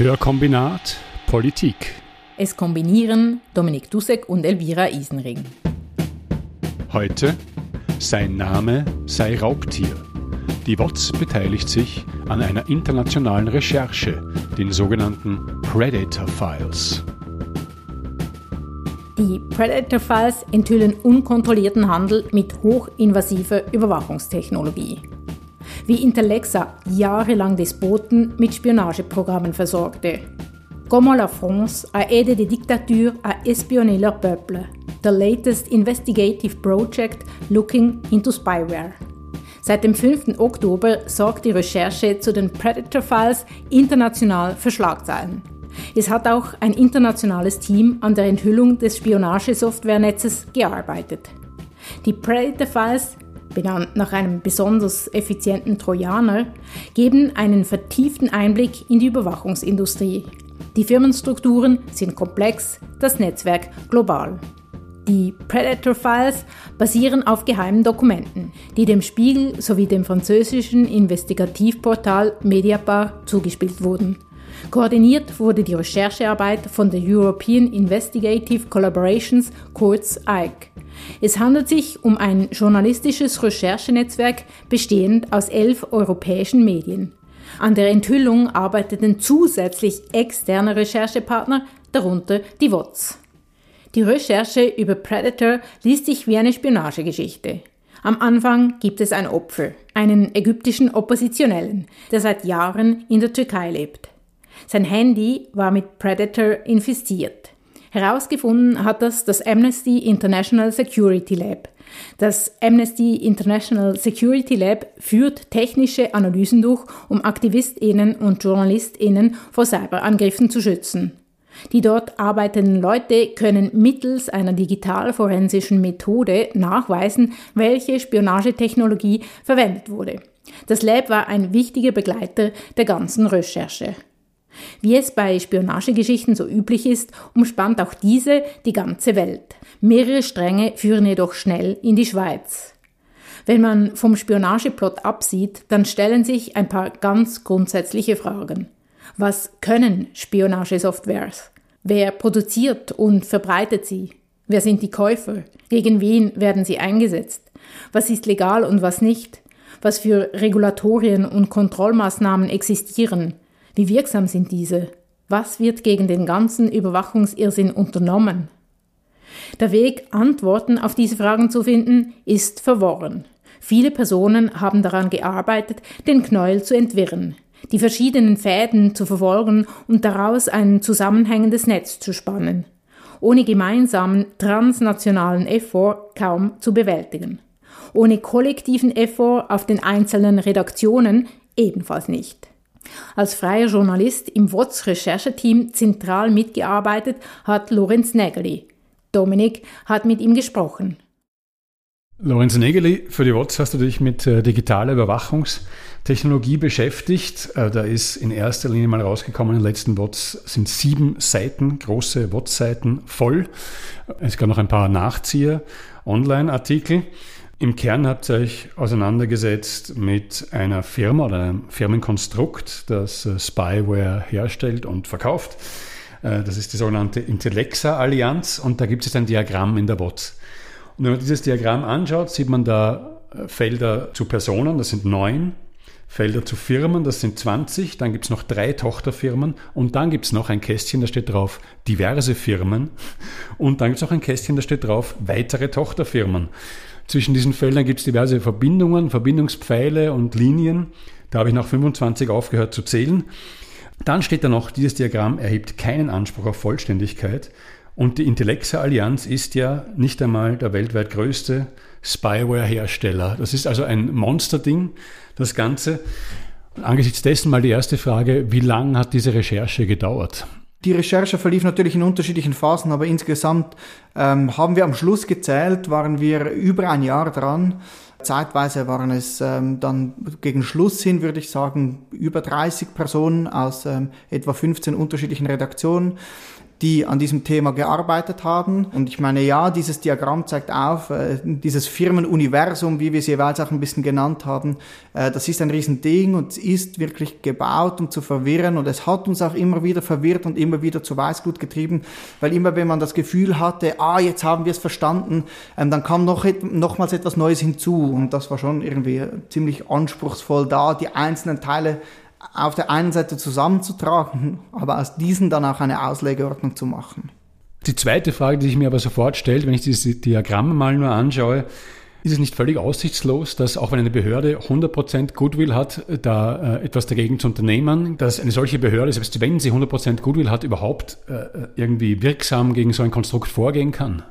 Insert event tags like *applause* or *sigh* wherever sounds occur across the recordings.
Hörkombinat Politik. Es kombinieren Dominik Dussek und Elvira Isenring. Heute Sein Name sei Raubtier. Die WOTS beteiligt sich an einer internationalen Recherche, den sogenannten Predator Files. Die Predator Files enthüllen unkontrollierten Handel mit hochinvasiver Überwachungstechnologie. Wie Intellexa jahrelang Despoten mit Spionageprogrammen versorgte. Comment la France a aidé des dictatures à espionner leur peuple. The latest investigative project looking into spyware. Seit dem 5. Oktober sorgt die Recherche zu den Predator Files international für Schlagzeilen. Es hat auch ein internationales Team an der Enthüllung des Spionagesoftwarenetzes gearbeitet. Die Predator Files, benannt nach einem besonders effizienten Trojaner, geben einen vertieften Einblick in die Überwachungsindustrie. Die Firmenstrukturen sind komplex, das Netzwerk global. Die Predator Files basieren auf geheimen Dokumenten, die dem Spiegel sowie dem französischen Investigativportal Mediapart zugespielt wurden. Koordiniert wurde die Recherchearbeit von der European Investigative Collaborations, kurz EIC. Es handelt sich um ein journalistisches Recherchenetzwerk bestehend aus elf europäischen Medien. An der Enthüllung arbeiteten zusätzlich externe Recherchepartner, darunter die WOTS. Die Recherche über Predator liest sich wie eine Spionagegeschichte. Am Anfang gibt es ein Opfer, einen ägyptischen Oppositionellen, der seit Jahren in der Türkei lebt. Sein Handy war mit Predator infiziert. Herausgefunden hat das das Amnesty International Security Lab. Das Amnesty International Security Lab führt technische Analysen durch, um Aktivistinnen und Journalistinnen vor Cyberangriffen zu schützen. Die dort arbeitenden Leute können mittels einer digitalforensischen Methode nachweisen, welche Spionagetechnologie verwendet wurde. Das Lab war ein wichtiger Begleiter der ganzen Recherche. Wie es bei Spionagegeschichten so üblich ist, umspannt auch diese die ganze Welt. Mehrere Stränge führen jedoch schnell in die Schweiz. Wenn man vom Spionageplot absieht, dann stellen sich ein paar ganz grundsätzliche Fragen. Was können Spionagesoftwares? Wer produziert und verbreitet sie? Wer sind die Käufer? Gegen wen werden sie eingesetzt? Was ist legal und was nicht? Was für Regulatorien und Kontrollmaßnahmen existieren? Wie wirksam sind diese? Was wird gegen den ganzen Überwachungsirrsinn unternommen? Der Weg, Antworten auf diese Fragen zu finden, ist verworren. Viele Personen haben daran gearbeitet, den Knäuel zu entwirren, die verschiedenen Fäden zu verfolgen und daraus ein zusammenhängendes Netz zu spannen, ohne gemeinsamen transnationalen Effort kaum zu bewältigen, ohne kollektiven Effort auf den einzelnen Redaktionen ebenfalls nicht. Als freier Journalist im WOTS-Rechercheteam zentral mitgearbeitet hat Lorenz Nägeli. Dominik hat mit ihm gesprochen. Lorenz Nägeli, für die WOTS hast du dich mit äh, digitaler Überwachungstechnologie beschäftigt. Äh, da ist in erster Linie mal rausgekommen, in den letzten WOTS sind sieben Seiten, große WOTS-Seiten voll. Es gab noch ein paar Nachzieher, Online-Artikel. Im Kern habt ihr euch auseinandergesetzt mit einer Firma oder einem Firmenkonstrukt, das äh, Spyware herstellt und verkauft. Äh, das ist die sogenannte Intellexa-Allianz und da gibt es ein Diagramm in der WOTS. Und wenn man dieses Diagramm anschaut, sieht man da äh, Felder zu Personen, das sind neun, Felder zu Firmen, das sind 20, dann gibt es noch drei Tochterfirmen und dann gibt es noch ein Kästchen, da steht drauf diverse Firmen und dann gibt es noch ein Kästchen, da steht drauf weitere Tochterfirmen. Zwischen diesen Feldern gibt es diverse Verbindungen, Verbindungspfeile und Linien. Da habe ich nach 25 aufgehört zu zählen. Dann steht da noch, dieses Diagramm erhebt keinen Anspruch auf Vollständigkeit. Und die Intellexa Allianz ist ja nicht einmal der weltweit größte Spyware-Hersteller. Das ist also ein Monsterding, das Ganze. Angesichts dessen mal die erste Frage, wie lange hat diese Recherche gedauert? Die Recherche verlief natürlich in unterschiedlichen Phasen, aber insgesamt ähm, haben wir am Schluss gezählt, waren wir über ein Jahr dran. Zeitweise waren es ähm, dann gegen Schluss hin, würde ich sagen, über 30 Personen aus ähm, etwa 15 unterschiedlichen Redaktionen. Die an diesem Thema gearbeitet haben. Und ich meine, ja, dieses Diagramm zeigt auf, äh, dieses Firmenuniversum, wie wir es jeweils auch ein bisschen genannt haben, äh, das ist ein Riesending und es ist wirklich gebaut, um zu verwirren. Und es hat uns auch immer wieder verwirrt und immer wieder zu Weißglut getrieben, weil immer wenn man das Gefühl hatte, ah, jetzt haben wir es verstanden, ähm, dann kam noch nochmals etwas Neues hinzu. Und das war schon irgendwie ziemlich anspruchsvoll da, die einzelnen Teile auf der einen Seite zusammenzutragen, aber aus diesen dann auch eine Auslegeordnung zu machen. Die zweite Frage, die sich mir aber sofort stellt, wenn ich diese Diagramme mal nur anschaue, ist es nicht völlig aussichtslos, dass auch wenn eine Behörde 100% Goodwill hat, da äh, etwas dagegen zu unternehmen, dass eine solche Behörde, selbst wenn sie 100% Goodwill hat, überhaupt äh, irgendwie wirksam gegen so ein Konstrukt vorgehen kann?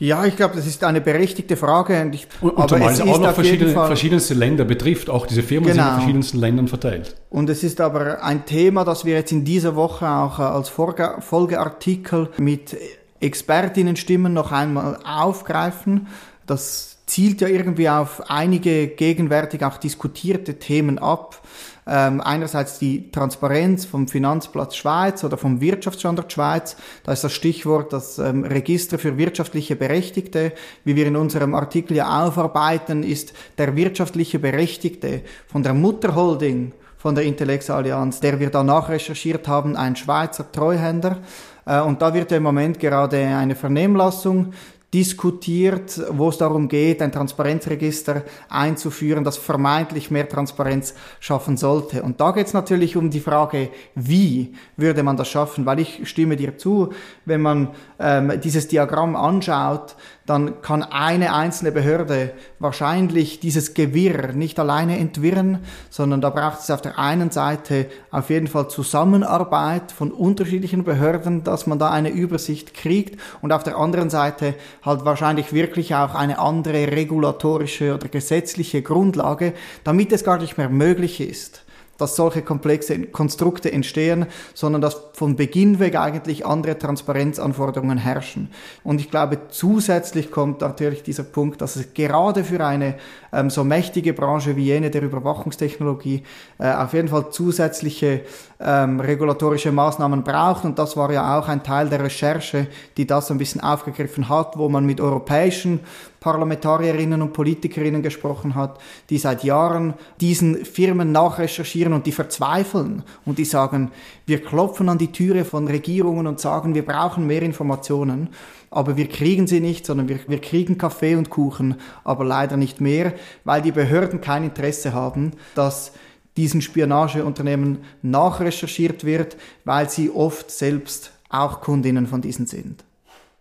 Ja, ich glaube, das ist eine berechtigte Frage. Und, ich, und, und aber zumal es, es auch noch verschiedene, verschiedenste Länder betrifft, auch diese Firmen genau. sind in genau. verschiedensten Ländern verteilt. Und es ist aber ein Thema, das wir jetzt in dieser Woche auch äh, als Folgeartikel mit Expertinnenstimmen noch einmal aufgreifen. Das zielt ja irgendwie auf einige gegenwärtig auch diskutierte Themen ab. Ähm, einerseits die Transparenz vom Finanzplatz Schweiz oder vom Wirtschaftsstandort Schweiz. Da ist das Stichwort das ähm, Register für wirtschaftliche Berechtigte. Wie wir in unserem Artikel ja aufarbeiten, ist der wirtschaftliche Berechtigte von der Mutterholding von der Intellex Allianz, der wir da nachrecherchiert haben, ein Schweizer Treuhänder. Äh, und da wird ja im Moment gerade eine Vernehmlassung diskutiert, wo es darum geht, ein Transparenzregister einzuführen, das vermeintlich mehr Transparenz schaffen sollte. Und da geht es natürlich um die Frage, wie würde man das schaffen? Weil ich stimme dir zu, wenn man ähm, dieses Diagramm anschaut, dann kann eine einzelne Behörde wahrscheinlich dieses Gewirr nicht alleine entwirren, sondern da braucht es auf der einen Seite auf jeden Fall Zusammenarbeit von unterschiedlichen Behörden, dass man da eine Übersicht kriegt und auf der anderen Seite halt wahrscheinlich wirklich auch eine andere regulatorische oder gesetzliche Grundlage, damit es gar nicht mehr möglich ist dass solche komplexe Konstrukte entstehen, sondern dass von Beginn weg eigentlich andere Transparenzanforderungen herrschen. Und ich glaube, zusätzlich kommt natürlich dieser Punkt, dass es gerade für eine ähm, so mächtige Branche wie jene der Überwachungstechnologie äh, auf jeden Fall zusätzliche ähm, regulatorische Maßnahmen braucht. Und das war ja auch ein Teil der Recherche, die das ein bisschen aufgegriffen hat, wo man mit europäischen Parlamentarierinnen und Politikerinnen gesprochen hat, die seit Jahren diesen Firmen nachrecherchieren und die verzweifeln und die sagen, wir klopfen an die Türe von Regierungen und sagen, wir brauchen mehr Informationen, aber wir kriegen sie nicht, sondern wir, wir kriegen Kaffee und Kuchen, aber leider nicht mehr, weil die Behörden kein Interesse haben, dass diesen Spionageunternehmen nachrecherchiert wird, weil sie oft selbst auch Kundinnen von diesen sind.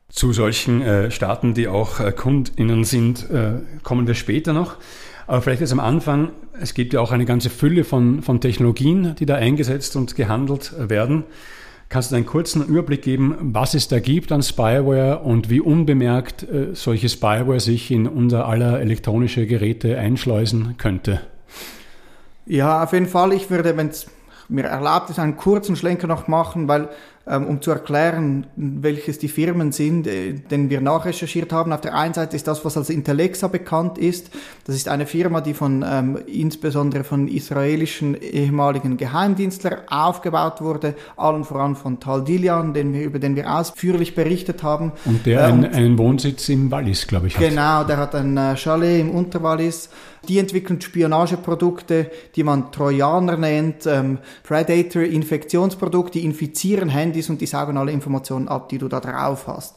Zu solchen äh, Staaten, die auch äh, KundInnen sind, äh, kommen wir später noch. Aber vielleicht jetzt am Anfang, es gibt ja auch eine ganze Fülle von, von Technologien, die da eingesetzt und gehandelt werden. Kannst du einen kurzen Überblick geben, was es da gibt an Spyware und wie unbemerkt äh, solche Spyware sich in unser aller elektronische Geräte einschleusen könnte? Ja, auf jeden Fall. Ich würde, wenn es mir erlaubt ist, einen kurzen Schlenker noch machen, weil um zu erklären, welches die Firmen sind, äh, den wir nachrecherchiert haben. Auf der einen Seite ist das, was als Intellexa bekannt ist. Das ist eine Firma, die von ähm, insbesondere von israelischen ehemaligen Geheimdienstlern aufgebaut wurde, allen voran von Tal Dilian, den wir, über den wir ausführlich berichtet haben. Und der äh, und, einen, einen Wohnsitz im Wallis, glaube ich. Hat. Genau, der hat ein äh, Chalet im Unterwallis. Die entwickeln Spionageprodukte, die man Trojaner nennt, ähm, Predator-Infektionsprodukte, die infizieren Handys und die saugen alle Informationen ab, die du da drauf hast.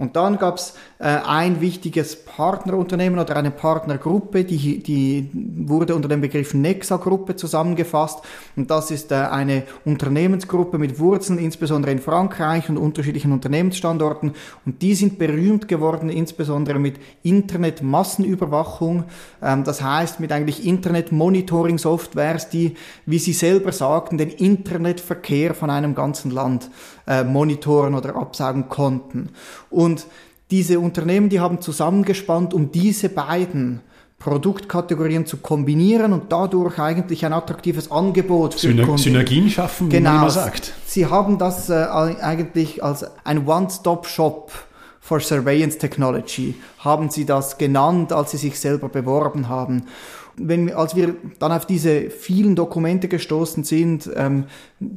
Und dann gab es äh, ein wichtiges Partnerunternehmen oder eine Partnergruppe, die, die wurde unter dem Begriff Nexa-Gruppe zusammengefasst. Und das ist äh, eine Unternehmensgruppe mit Wurzeln, insbesondere in Frankreich und unterschiedlichen Unternehmensstandorten. Und die sind berühmt geworden, insbesondere mit Internet-Massenüberwachung. Ähm, das heißt, mit eigentlich Internet-Monitoring-Softwares, die, wie sie selber sagten, den Internetverkehr von einem ganzen Land äh, monitoren oder absagen konnten. Und diese Unternehmen, die haben zusammengespannt, um diese beiden Produktkategorien zu kombinieren und dadurch eigentlich ein attraktives Angebot für Syner Kunden. Synergien schaffen, wie genau, man immer sagt. Sie haben das äh, eigentlich als ein One-Stop-Shop for Surveillance Technology, haben sie das genannt, als sie sich selber beworben haben. Wenn, als wir dann auf diese vielen Dokumente gestoßen sind, ähm,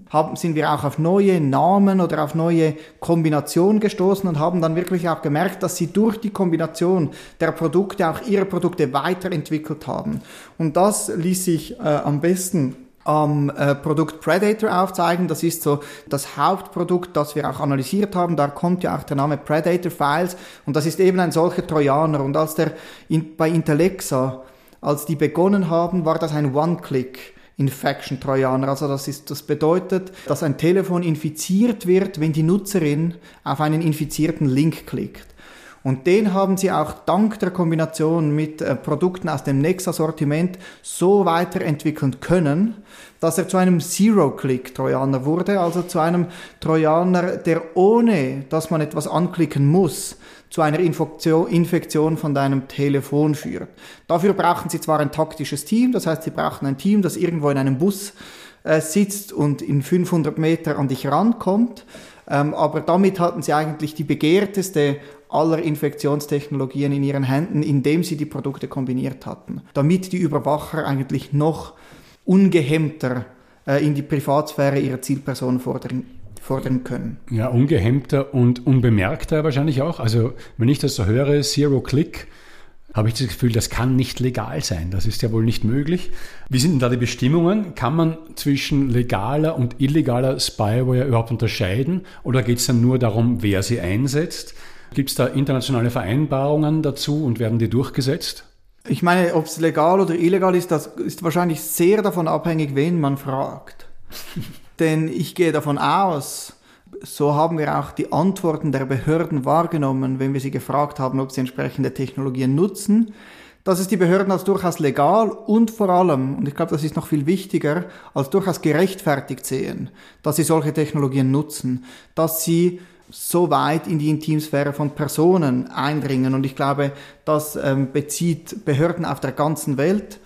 haben, sind wir auch auf neue Namen oder auf neue Kombinationen gestoßen und haben dann wirklich auch gemerkt, dass sie durch die Kombination der Produkte auch ihre Produkte weiterentwickelt haben. Und das ließ sich äh, am besten am äh, Produkt Predator aufzeigen. Das ist so das Hauptprodukt, das wir auch analysiert haben. Da kommt ja auch der Name Predator Files und das ist eben ein solcher Trojaner. Und als der in, bei Intellexa, als die begonnen haben, war das ein One-Click. Infection Trojaner. Also das ist, das bedeutet, dass ein Telefon infiziert wird, wenn die Nutzerin auf einen infizierten Link klickt. Und den haben sie auch dank der Kombination mit äh, Produkten aus dem Nexa-Sortiment so weiterentwickeln können, dass er zu einem Zero-Click-Trojaner wurde, also zu einem Trojaner, der ohne, dass man etwas anklicken muss, zu einer Infektion von deinem Telefon führt. Dafür brauchen sie zwar ein taktisches Team, das heißt, sie brauchen ein Team, das irgendwo in einem Bus äh, sitzt und in 500 Meter an dich rankommt, ähm, aber damit hatten sie eigentlich die begehrteste aller Infektionstechnologien in ihren Händen, indem sie die Produkte kombiniert hatten, damit die Überwacher eigentlich noch ungehemmter äh, in die Privatsphäre ihrer Zielperson fordern, fordern können. Ja, ungehemmter und unbemerkter wahrscheinlich auch. Also wenn ich das so höre, Zero Click, habe ich das Gefühl, das kann nicht legal sein. Das ist ja wohl nicht möglich. Wie sind denn da die Bestimmungen? Kann man zwischen legaler und illegaler Spyware überhaupt unterscheiden? Oder geht es dann nur darum, wer sie einsetzt? Gibt es da internationale Vereinbarungen dazu und werden die durchgesetzt? Ich meine, ob es legal oder illegal ist, das ist wahrscheinlich sehr davon abhängig, wen man fragt. *laughs* Denn ich gehe davon aus, so haben wir auch die Antworten der Behörden wahrgenommen, wenn wir sie gefragt haben, ob sie entsprechende Technologien nutzen, dass es die Behörden als durchaus legal und vor allem, und ich glaube, das ist noch viel wichtiger, als durchaus gerechtfertigt sehen, dass sie solche Technologien nutzen, dass sie so weit in die Intimsphäre von Personen eindringen. Und ich glaube, das ähm, bezieht Behörden auf der ganzen Welt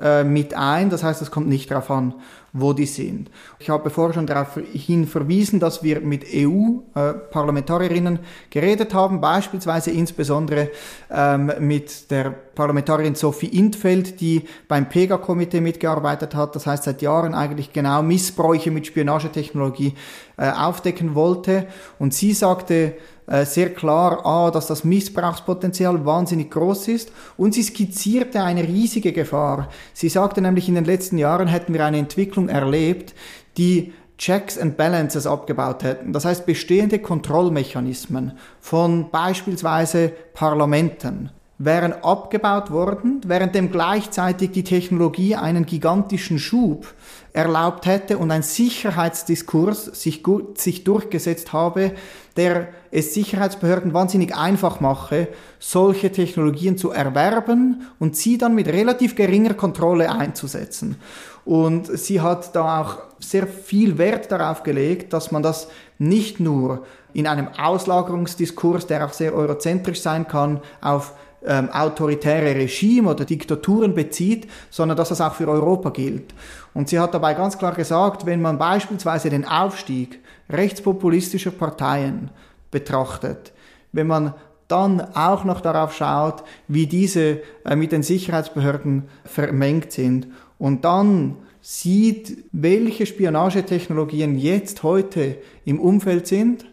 äh, mit ein. Das heißt, es kommt nicht darauf an, wo die sind. Ich habe vorher schon darauf hin verwiesen, dass wir mit EU-Parlamentarierinnen äh, geredet haben, beispielsweise insbesondere ähm, mit der Parlamentarierin Sophie Intfeld, die beim PEGA-Komitee mitgearbeitet hat, das heißt seit Jahren eigentlich genau Missbräuche mit Spionagetechnologie äh, aufdecken wollte. Und sie sagte, äh, sehr klar, A, dass das Missbrauchspotenzial wahnsinnig groß ist und sie skizzierte eine riesige Gefahr. Sie sagte nämlich, in den letzten Jahren hätten wir eine Entwicklung erlebt, die Checks and Balances abgebaut hätten. Das heißt, bestehende Kontrollmechanismen von beispielsweise Parlamenten wären abgebaut worden, währenddem gleichzeitig die Technologie einen gigantischen Schub erlaubt hätte und ein Sicherheitsdiskurs sich, gut, sich durchgesetzt habe, der es Sicherheitsbehörden wahnsinnig einfach mache, solche Technologien zu erwerben und sie dann mit relativ geringer Kontrolle einzusetzen. Und sie hat da auch sehr viel Wert darauf gelegt, dass man das nicht nur in einem Auslagerungsdiskurs, der auch sehr eurozentrisch sein kann, auf ähm, autoritäre Regime oder Diktaturen bezieht, sondern dass das auch für Europa gilt. Und sie hat dabei ganz klar gesagt, wenn man beispielsweise den Aufstieg rechtspopulistischer Parteien betrachtet, wenn man dann auch noch darauf schaut, wie diese äh, mit den Sicherheitsbehörden vermengt sind und dann sieht, welche Spionagetechnologien jetzt heute im Umfeld sind,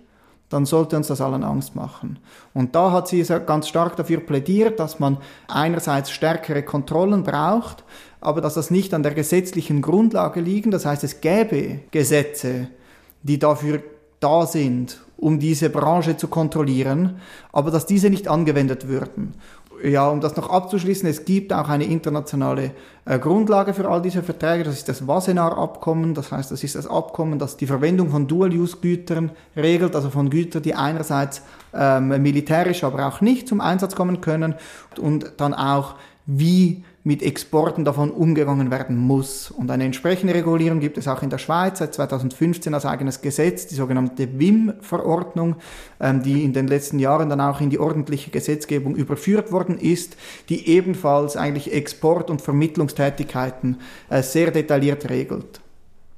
dann sollte uns das allen Angst machen. Und da hat sie ganz stark dafür plädiert, dass man einerseits stärkere Kontrollen braucht, aber dass das nicht an der gesetzlichen Grundlage liegen. Das heißt, es gäbe Gesetze, die dafür da sind, um diese Branche zu kontrollieren, aber dass diese nicht angewendet würden. Ja, um das noch abzuschließen, es gibt auch eine internationale äh, Grundlage für all diese Verträge. Das ist das Wassenaar-Abkommen. Das heißt, das ist das Abkommen, das die Verwendung von Dual-Use-Gütern regelt, also von Gütern, die einerseits ähm, militärisch, aber auch nicht zum Einsatz kommen können und dann auch, wie mit Exporten davon umgegangen werden muss. Und eine entsprechende Regulierung gibt es auch in der Schweiz seit 2015 als eigenes Gesetz, die sogenannte WIM-Verordnung, ähm, die in den letzten Jahren dann auch in die ordentliche Gesetzgebung überführt worden ist, die ebenfalls eigentlich Export- und Vermittlungstätigkeiten äh, sehr detailliert regelt.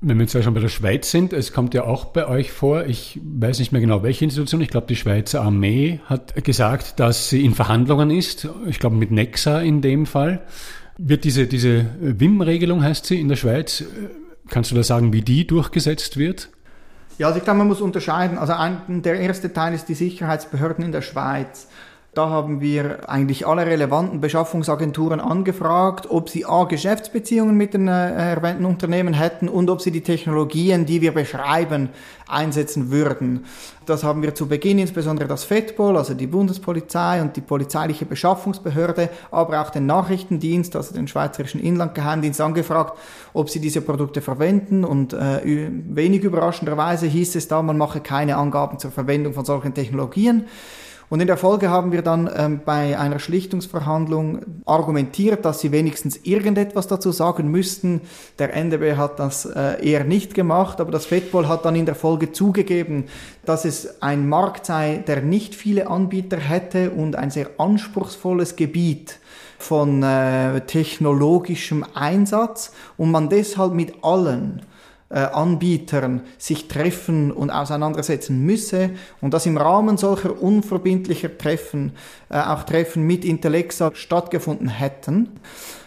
Wenn wir jetzt ja schon bei der Schweiz sind, es kommt ja auch bei euch vor, ich weiß nicht mehr genau welche Institution, ich glaube die Schweizer Armee hat gesagt, dass sie in Verhandlungen ist, ich glaube mit Nexa in dem Fall, Wird diese, diese WIM-Regelung, heißt sie, in der Schweiz, kannst du da sagen, wie die durchgesetzt wird? Ja, also ich glaube, man muss unterscheiden. Also ein, der erste Teil ist die Sicherheitsbehörden in der Schweiz. Da haben wir eigentlich alle relevanten Beschaffungsagenturen angefragt, ob sie A, Geschäftsbeziehungen mit den äh, erwähnten Unternehmen hätten und ob sie die Technologien, die wir beschreiben, einsetzen würden. Das haben wir zu Beginn insbesondere das FEDPOL, also die Bundespolizei und die polizeiliche Beschaffungsbehörde, aber auch den Nachrichtendienst, also den Schweizerischen Inlandgeheimdienst angefragt, ob sie diese Produkte verwenden und äh, wenig überraschenderweise hieß es da, man mache keine Angaben zur Verwendung von solchen Technologien. Und in der Folge haben wir dann ähm, bei einer Schlichtungsverhandlung argumentiert, dass sie wenigstens irgendetwas dazu sagen müssten. Der NDB hat das äh, eher nicht gemacht, aber das FEDPOL hat dann in der Folge zugegeben, dass es ein Markt sei, der nicht viele Anbieter hätte und ein sehr anspruchsvolles Gebiet von äh, technologischem Einsatz und man deshalb mit allen Anbietern sich treffen und auseinandersetzen müsse und dass im Rahmen solcher unverbindlicher Treffen äh, auch Treffen mit Intellexa stattgefunden hätten.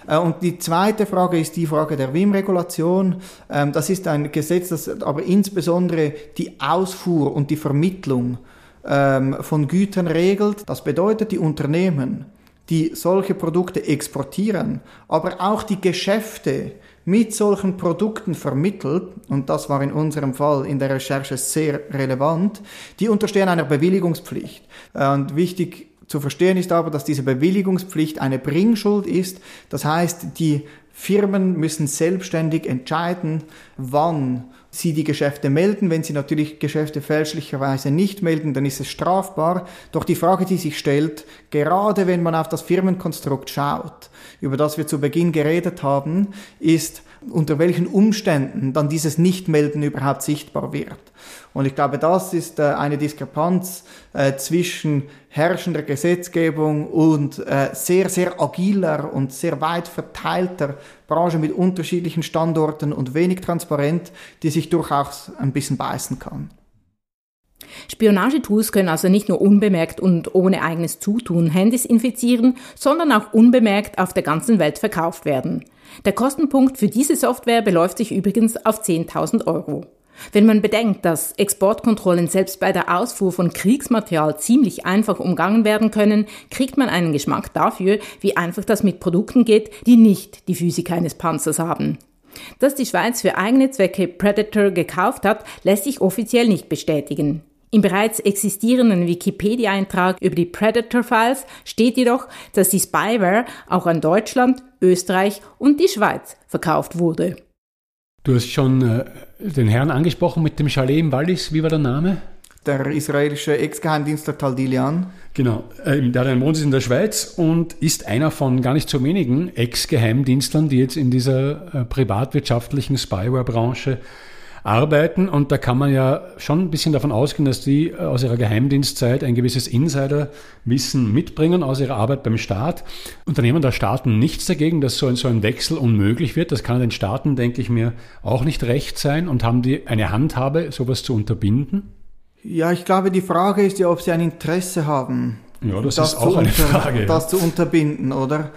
Äh, und die zweite Frage ist die Frage der WIM-Regulation. Ähm, das ist ein Gesetz, das aber insbesondere die Ausfuhr und die Vermittlung ähm, von Gütern regelt. Das bedeutet, die Unternehmen, die solche Produkte exportieren, aber auch die Geschäfte, mit solchen Produkten vermittelt, und das war in unserem Fall in der Recherche sehr relevant, die unterstehen einer Bewilligungspflicht. Und wichtig zu verstehen ist aber, dass diese Bewilligungspflicht eine Bringschuld ist. Das heißt, die Firmen müssen selbstständig entscheiden, wann sie die Geschäfte melden. Wenn sie natürlich Geschäfte fälschlicherweise nicht melden, dann ist es strafbar. Doch die Frage, die sich stellt, gerade wenn man auf das Firmenkonstrukt schaut, über das wir zu Beginn geredet haben, ist, unter welchen Umständen dann dieses Nichtmelden überhaupt sichtbar wird. Und ich glaube, das ist äh, eine Diskrepanz äh, zwischen herrschender Gesetzgebung und äh, sehr, sehr agiler und sehr weit verteilter Branche mit unterschiedlichen Standorten und wenig transparent, die sich durchaus ein bisschen beißen kann. Spionagetools können also nicht nur unbemerkt und ohne eigenes Zutun Handys infizieren, sondern auch unbemerkt auf der ganzen Welt verkauft werden. Der Kostenpunkt für diese Software beläuft sich übrigens auf 10.000 Euro. Wenn man bedenkt, dass Exportkontrollen selbst bei der Ausfuhr von Kriegsmaterial ziemlich einfach umgangen werden können, kriegt man einen Geschmack dafür, wie einfach das mit Produkten geht, die nicht die Physik eines Panzers haben. Dass die Schweiz für eigene Zwecke Predator gekauft hat, lässt sich offiziell nicht bestätigen. Im bereits existierenden Wikipedia-Eintrag über die Predator-Files steht jedoch, dass die Spyware auch an Deutschland, Österreich und die Schweiz verkauft wurde. Du hast schon äh, den Herrn angesprochen mit dem Chalet im Wallis. Wie war der Name? Der israelische Ex-Geheimdienstler Tal Dilian. Genau, äh, der hat einen Wohnsitz in der Schweiz und ist einer von gar nicht so wenigen Ex-Geheimdienstlern, die jetzt in dieser äh, privatwirtschaftlichen Spyware-Branche arbeiten. Und da kann man ja schon ein bisschen davon ausgehen, dass die äh, aus ihrer Geheimdienstzeit ein gewisses Insiderwissen mitbringen aus ihrer Arbeit beim Staat. Unternehmen der Staaten nichts dagegen, dass so ein, so ein Wechsel unmöglich wird. Das kann den Staaten, denke ich mir, auch nicht recht sein. Und haben die eine Handhabe, sowas zu unterbinden? Ja, ich glaube, die Frage ist ja, ob sie ein Interesse haben. Ja, das, das ist auch eine Frage. Das zu unterbinden, oder?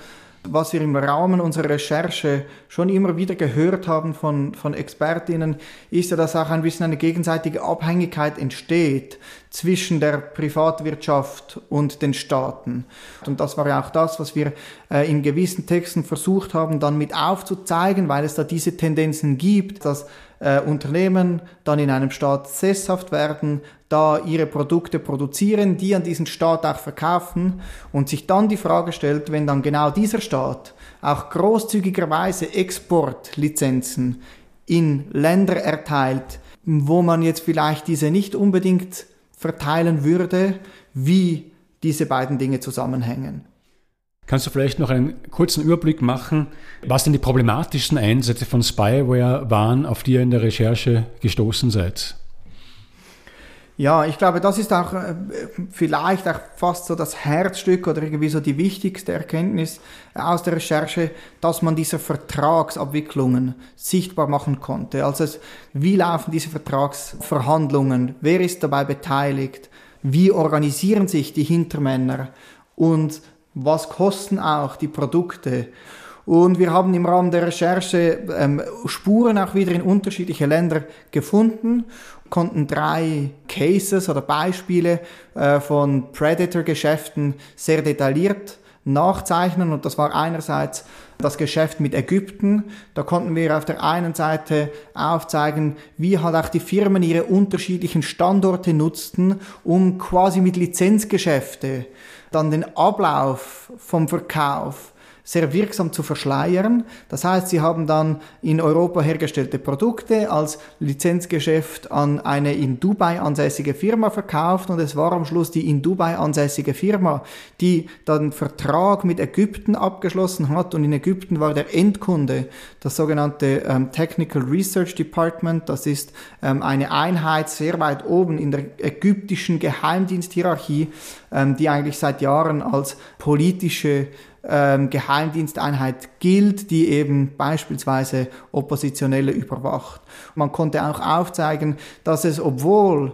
Was wir im Rahmen unserer Recherche schon immer wieder gehört haben von, von Expertinnen, ist ja, dass auch ein bisschen eine gegenseitige Abhängigkeit entsteht zwischen der Privatwirtschaft und den Staaten. Und das war ja auch das, was wir äh, in gewissen Texten versucht haben, dann mit aufzuzeigen, weil es da diese Tendenzen gibt, dass äh, Unternehmen dann in einem Staat sesshaft werden, da ihre Produkte produzieren, die an diesen Staat auch verkaufen und sich dann die Frage stellt, wenn dann genau dieser Staat auch großzügigerweise Exportlizenzen in Länder erteilt, wo man jetzt vielleicht diese nicht unbedingt verteilen würde, wie diese beiden Dinge zusammenhängen. Kannst du vielleicht noch einen kurzen Überblick machen, was denn die problematischsten Einsätze von Spyware waren, auf die ihr in der Recherche gestoßen seid? Ja, ich glaube, das ist auch äh, vielleicht auch fast so das Herzstück oder irgendwie so die wichtigste Erkenntnis aus der Recherche, dass man diese Vertragsabwicklungen sichtbar machen konnte. Also wie laufen diese Vertragsverhandlungen? Wer ist dabei beteiligt? Wie organisieren sich die Hintermänner? Und was kosten auch die Produkte? Und wir haben im Rahmen der Recherche ähm, Spuren auch wieder in unterschiedliche Länder gefunden, konnten drei Cases oder Beispiele äh, von Predator-Geschäften sehr detailliert nachzeichnen. Und das war einerseits das Geschäft mit Ägypten. Da konnten wir auf der einen Seite aufzeigen, wie halt auch die Firmen ihre unterschiedlichen Standorte nutzten, um quasi mit Lizenzgeschäfte dann den Ablauf vom Verkauf sehr wirksam zu verschleiern. Das heißt, sie haben dann in Europa hergestellte Produkte als Lizenzgeschäft an eine in Dubai ansässige Firma verkauft und es war am Schluss die in Dubai ansässige Firma, die dann Vertrag mit Ägypten abgeschlossen hat und in Ägypten war der Endkunde das sogenannte ähm, Technical Research Department. Das ist ähm, eine Einheit sehr weit oben in der ägyptischen Geheimdiensthierarchie, ähm, die eigentlich seit Jahren als politische ähm, Geheimdiensteinheit gilt, die eben beispielsweise Oppositionelle überwacht. Man konnte auch aufzeigen, dass es, obwohl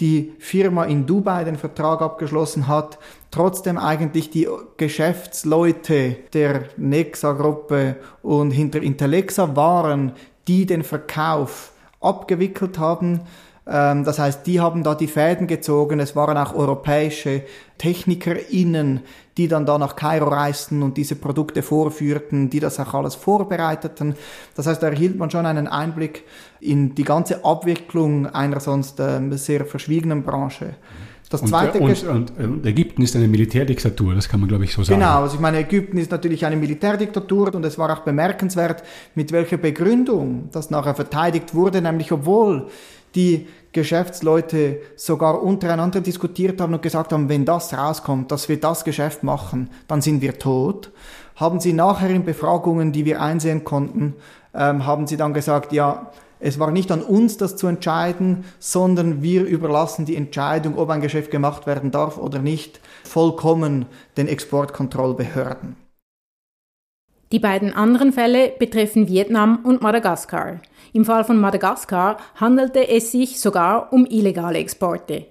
die Firma in Dubai den Vertrag abgeschlossen hat, trotzdem eigentlich die Geschäftsleute der Nexa-Gruppe und hinter Intellexa waren, die den Verkauf abgewickelt haben. Ähm, das heißt, die haben da die Fäden gezogen. Es waren auch europäische TechnikerInnen, die dann da nach Kairo reisten und diese Produkte vorführten, die das auch alles vorbereiteten. Das heißt, da erhielt man schon einen Einblick in die ganze Abwicklung einer sonst äh, sehr verschwiegenen Branche. Das zweite und, und, und, Ägypten ist eine Militärdiktatur, das kann man, glaube ich, so sagen. Genau, also ich meine, Ägypten ist natürlich eine Militärdiktatur und es war auch bemerkenswert, mit welcher Begründung das nachher verteidigt wurde, nämlich obwohl die Geschäftsleute sogar untereinander diskutiert haben und gesagt haben, wenn das rauskommt, dass wir das Geschäft machen, dann sind wir tot. Haben sie nachher in Befragungen, die wir einsehen konnten, ähm, haben sie dann gesagt, ja, es war nicht an uns, das zu entscheiden, sondern wir überlassen die Entscheidung, ob ein Geschäft gemacht werden darf oder nicht, vollkommen den Exportkontrollbehörden. Die beiden anderen Fälle betreffen Vietnam und Madagaskar. Im Fall von Madagaskar handelte es sich sogar um illegale Exporte.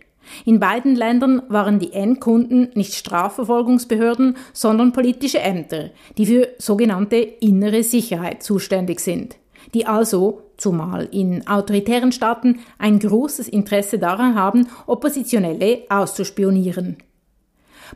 In beiden Ländern waren die Endkunden nicht Strafverfolgungsbehörden, sondern politische Ämter, die für sogenannte innere Sicherheit zuständig sind, die also, zumal in autoritären Staaten, ein großes Interesse daran haben, Oppositionelle auszuspionieren.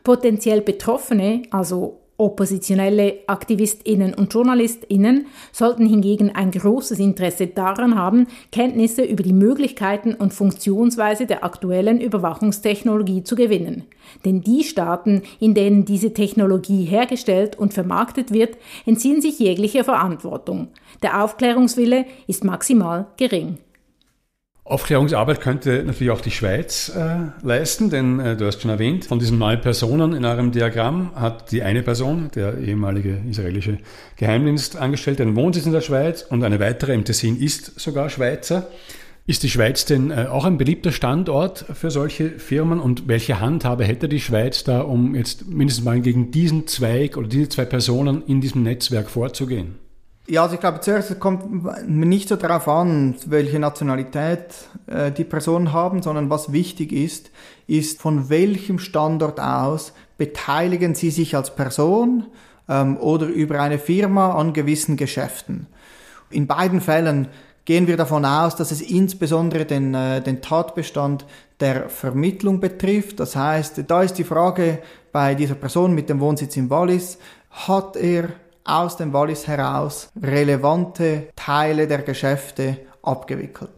Potenziell Betroffene, also Oppositionelle Aktivistinnen und Journalistinnen sollten hingegen ein großes Interesse daran haben, Kenntnisse über die Möglichkeiten und Funktionsweise der aktuellen Überwachungstechnologie zu gewinnen. Denn die Staaten, in denen diese Technologie hergestellt und vermarktet wird, entziehen sich jeglicher Verantwortung. Der Aufklärungswille ist maximal gering. Aufklärungsarbeit könnte natürlich auch die Schweiz äh, leisten, denn äh, du hast schon erwähnt, von diesen neun Personen in eurem Diagramm hat die eine Person, der ehemalige israelische Geheimdienstangestellte, einen Wohnsitz in der Schweiz und eine weitere im Tessin ist sogar Schweizer. Ist die Schweiz denn äh, auch ein beliebter Standort für solche Firmen und welche Handhabe hätte die Schweiz da, um jetzt mindestens mal gegen diesen Zweig oder diese zwei Personen in diesem Netzwerk vorzugehen? Ja, also ich glaube, zuerst kommt nicht so darauf an, welche Nationalität äh, die Personen haben, sondern was wichtig ist, ist, von welchem Standort aus beteiligen sie sich als Person ähm, oder über eine Firma an gewissen Geschäften. In beiden Fällen gehen wir davon aus, dass es insbesondere den, äh, den Tatbestand der Vermittlung betrifft. Das heißt, da ist die Frage bei dieser Person mit dem Wohnsitz in Wallis, hat er aus dem Wallis heraus relevante Teile der Geschäfte abgewickelt.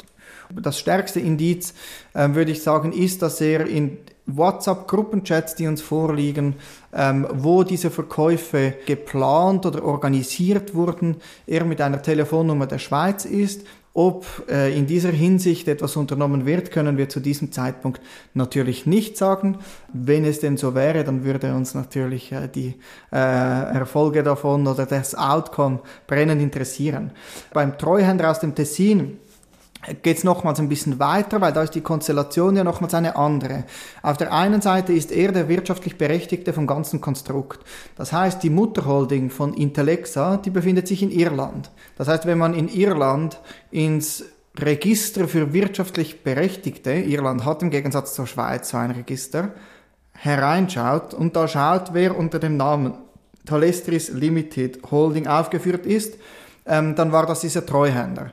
Das stärkste Indiz, äh, würde ich sagen, ist, dass er in WhatsApp-Gruppenchats, die uns vorliegen, ähm, wo diese Verkäufe geplant oder organisiert wurden, er mit einer Telefonnummer der Schweiz ist ob äh, in dieser Hinsicht etwas unternommen wird, können wir zu diesem Zeitpunkt natürlich nicht sagen. Wenn es denn so wäre, dann würde uns natürlich äh, die äh, Erfolge davon oder das Outcome brennend interessieren. Beim Treuhänder aus dem Tessin geht es nochmals ein bisschen weiter, weil da ist die Konstellation ja nochmals eine andere. Auf der einen Seite ist er der wirtschaftlich Berechtigte vom ganzen Konstrukt. Das heißt, die Mutterholding von Intellexa, die befindet sich in Irland. Das heißt, wenn man in Irland ins Register für wirtschaftlich Berechtigte, Irland hat im Gegensatz zur Schweiz so ein Register, hereinschaut und da schaut, wer unter dem Namen Talestris Limited Holding aufgeführt ist, ähm, dann war das dieser Treuhänder.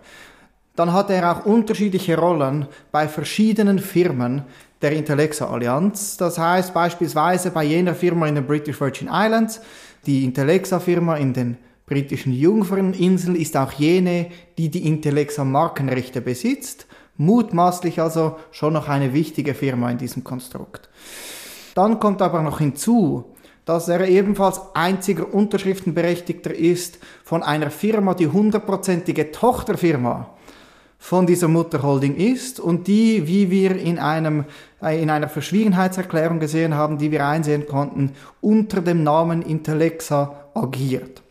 Dann hatte er auch unterschiedliche Rollen bei verschiedenen Firmen der Intellexa Allianz. Das heißt beispielsweise bei jener Firma in den British Virgin Islands, die Intellexa Firma in den britischen Jungferninseln ist auch jene, die die Intellexa Markenrechte besitzt, mutmaßlich also schon noch eine wichtige Firma in diesem Konstrukt. Dann kommt aber noch hinzu, dass er ebenfalls einziger Unterschriftenberechtigter ist von einer Firma, die hundertprozentige Tochterfirma von dieser Mutterholding ist und die, wie wir in, einem, äh, in einer Verschwiegenheitserklärung gesehen haben, die wir einsehen konnten, unter dem Namen Intellexa agiert.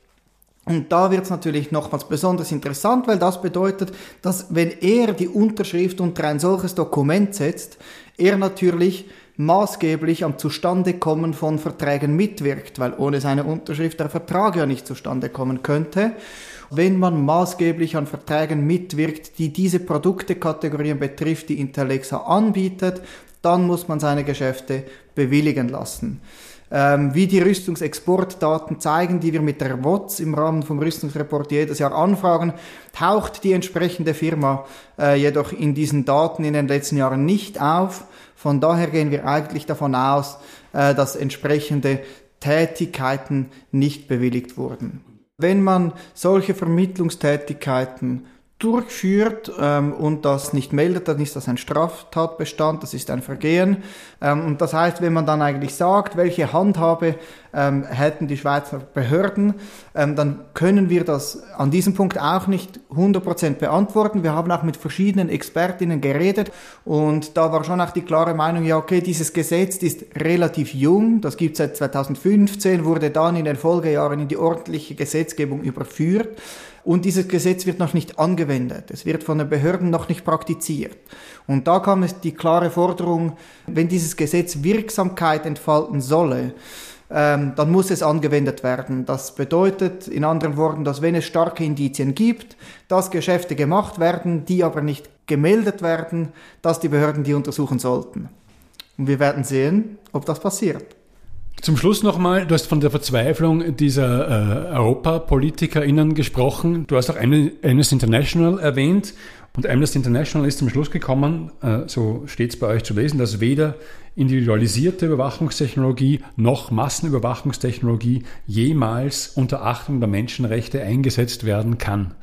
Und da wird es natürlich nochmals besonders interessant, weil das bedeutet, dass wenn er die Unterschrift unter ein solches Dokument setzt, er natürlich maßgeblich am Zustandekommen von Verträgen mitwirkt, weil ohne seine Unterschrift der Vertrag ja nicht zustande kommen könnte. Wenn man maßgeblich an Verträgen mitwirkt, die diese Produktekategorien betrifft, die Intellexa anbietet, dann muss man seine Geschäfte bewilligen lassen. Ähm, wie die Rüstungsexportdaten zeigen, die wir mit der WOTS im Rahmen vom Rüstungsreport jedes Jahr anfragen, taucht die entsprechende Firma äh, jedoch in diesen Daten in den letzten Jahren nicht auf. Von daher gehen wir eigentlich davon aus, äh, dass entsprechende Tätigkeiten nicht bewilligt wurden. Wenn man solche Vermittlungstätigkeiten durchführt ähm, und das nicht meldet, dann ist das ein Straftatbestand, das ist ein Vergehen. Ähm, und das heißt, wenn man dann eigentlich sagt, welche Handhabe ähm, hätten die Schweizer Behörden, ähm, dann können wir das an diesem Punkt auch nicht 100% beantworten. Wir haben auch mit verschiedenen Expertinnen geredet und da war schon auch die klare Meinung, ja okay, dieses Gesetz ist relativ jung, das gibt es seit 2015, wurde dann in den Folgejahren in die ordentliche Gesetzgebung überführt. Und dieses Gesetz wird noch nicht angewendet. Es wird von den Behörden noch nicht praktiziert. Und da kam es die klare Forderung, wenn dieses Gesetz Wirksamkeit entfalten solle, ähm, dann muss es angewendet werden. Das bedeutet in anderen Worten, dass wenn es starke Indizien gibt, dass Geschäfte gemacht werden, die aber nicht gemeldet werden, dass die Behörden die untersuchen sollten. Und wir werden sehen, ob das passiert. Zum Schluss nochmal, du hast von der Verzweiflung dieser äh, EuropapolitikerInnen gesprochen. Du hast auch Amnesty International erwähnt. Und Amnesty International ist zum Schluss gekommen, äh, so steht es bei euch zu lesen, dass weder individualisierte Überwachungstechnologie noch Massenüberwachungstechnologie jemals unter Achtung der Menschenrechte eingesetzt werden kann.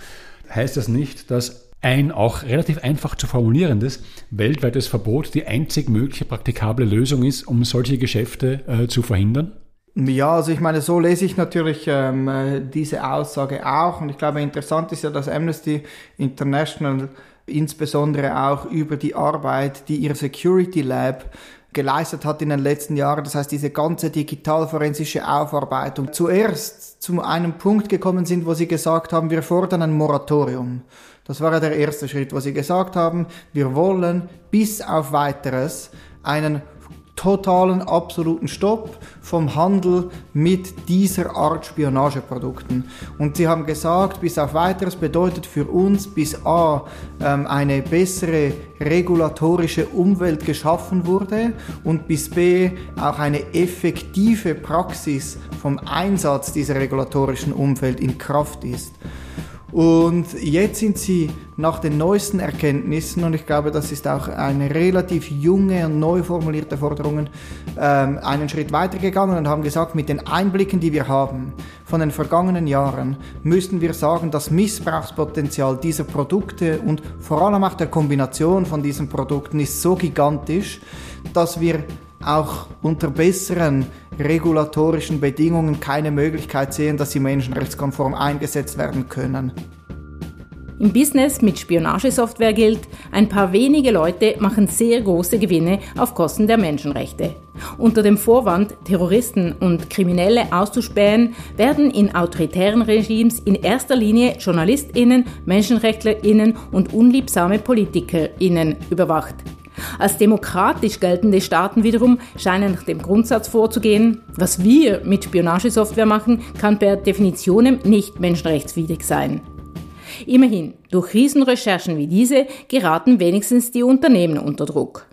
Heißt das nicht, dass ein auch relativ einfach zu formulierendes weltweites Verbot die einzig mögliche praktikable Lösung ist, um solche Geschäfte äh, zu verhindern? Ja, also ich meine, so lese ich natürlich ähm, äh, diese Aussage auch. Und ich glaube, interessant ist ja, dass Amnesty International insbesondere auch über die Arbeit, die ihr Security Lab geleistet hat in den letzten Jahren. Das heißt, diese ganze digitalforensische Aufarbeitung zuerst zu einem Punkt gekommen sind, wo sie gesagt haben, wir fordern ein Moratorium. Das war ja der erste Schritt, wo sie gesagt haben, wir wollen bis auf weiteres einen totalen, absoluten Stopp vom Handel mit dieser Art Spionageprodukten. Und sie haben gesagt, bis auf weiteres bedeutet für uns bis A ähm, eine bessere regulatorische Umwelt geschaffen wurde und bis B auch eine effektive Praxis vom Einsatz dieser regulatorischen Umwelt in Kraft ist. Und jetzt sind sie nach den neuesten Erkenntnissen, und ich glaube, das ist auch eine relativ junge und neu formulierte Forderung, ähm, einen Schritt weitergegangen und haben gesagt, mit den Einblicken, die wir haben von den vergangenen Jahren, müssten wir sagen, das Missbrauchspotenzial dieser Produkte und vor allem auch der Kombination von diesen Produkten ist so gigantisch, dass wir auch unter besseren regulatorischen Bedingungen keine Möglichkeit sehen, dass sie menschenrechtskonform eingesetzt werden können. Im Business mit Spionagesoftware gilt, ein paar wenige Leute machen sehr große Gewinne auf Kosten der Menschenrechte. Unter dem Vorwand, Terroristen und Kriminelle auszuspähen, werden in autoritären Regimes in erster Linie Journalistinnen, Menschenrechtlerinnen und unliebsame Politikerinnen überwacht. Als demokratisch geltende Staaten wiederum scheinen nach dem Grundsatz vorzugehen, was wir mit Spionagesoftware machen, kann per Definition nicht menschenrechtswidrig sein. Immerhin, durch Riesenrecherchen wie diese geraten wenigstens die Unternehmen unter Druck.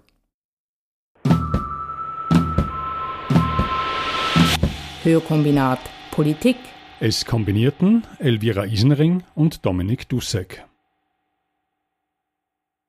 Hörkombinat Politik. Es kombinierten Elvira Isenring und Dominik Dussek.